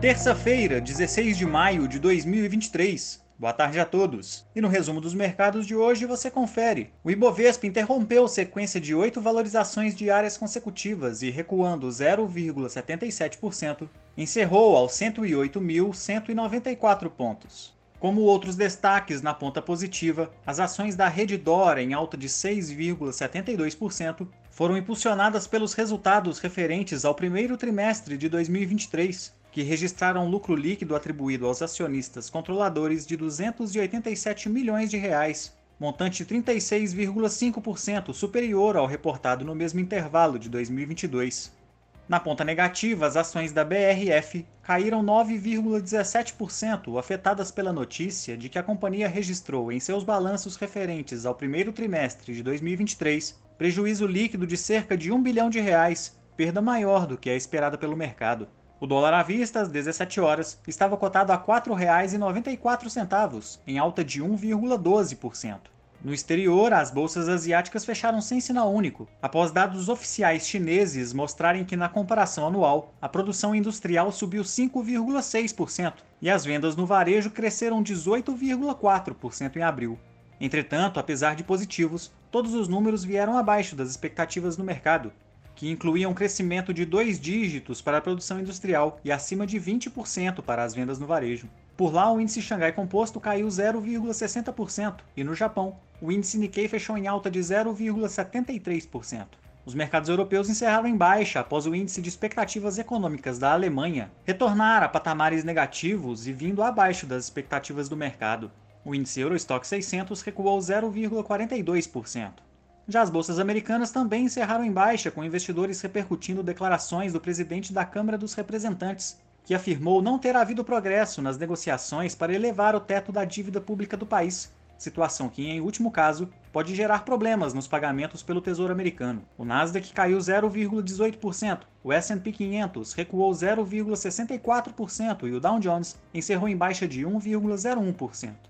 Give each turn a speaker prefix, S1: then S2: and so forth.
S1: Terça-feira, 16 de maio de 2023. Boa tarde a todos. E no resumo dos mercados de hoje você confere. O Ibovespa interrompeu sequência de oito valorizações diárias consecutivas e recuando 0,77%, encerrou aos 108.194 pontos. Como outros destaques na ponta positiva, as ações da Reddor em alta de 6,72% foram impulsionadas pelos resultados referentes ao primeiro trimestre de 2023, que registraram lucro líquido atribuído aos acionistas controladores de 287 milhões de reais, montante 36,5% superior ao reportado no mesmo intervalo de 2022. Na ponta negativa, as ações da BRF caíram 9,17%, afetadas pela notícia de que a companhia registrou em seus balanços referentes ao primeiro trimestre de 2023 prejuízo líquido de cerca de 1 bilhão de reais, perda maior do que a esperada pelo mercado. O dólar à vista, às 17 horas, estava cotado a R$ 4,94, em alta de 1,12%. No exterior, as bolsas asiáticas fecharam sem sinal único, após dados oficiais chineses mostrarem que, na comparação anual, a produção industrial subiu 5,6% e as vendas no varejo cresceram 18,4% em abril. Entretanto, apesar de positivos, todos os números vieram abaixo das expectativas no mercado, que incluíam um crescimento de dois dígitos para a produção industrial e acima de 20% para as vendas no varejo. Por lá, o índice Xangai Composto caiu 0,60% e no Japão, o índice Nikkei fechou em alta de 0,73%. Os mercados europeus encerraram em baixa após o índice de expectativas econômicas da Alemanha retornar a patamares negativos e vindo abaixo das expectativas do mercado. O índice Eurostock 600 recuou 0,42%. Já as bolsas americanas também encerraram em baixa, com investidores repercutindo declarações do presidente da Câmara dos Representantes, que afirmou não ter havido progresso nas negociações para elevar o teto da dívida pública do país, situação que, em último caso, pode gerar problemas nos pagamentos pelo Tesouro Americano. O Nasdaq caiu 0,18%, o S&P 500 recuou 0,64% e o Dow Jones encerrou em baixa de 1,01%.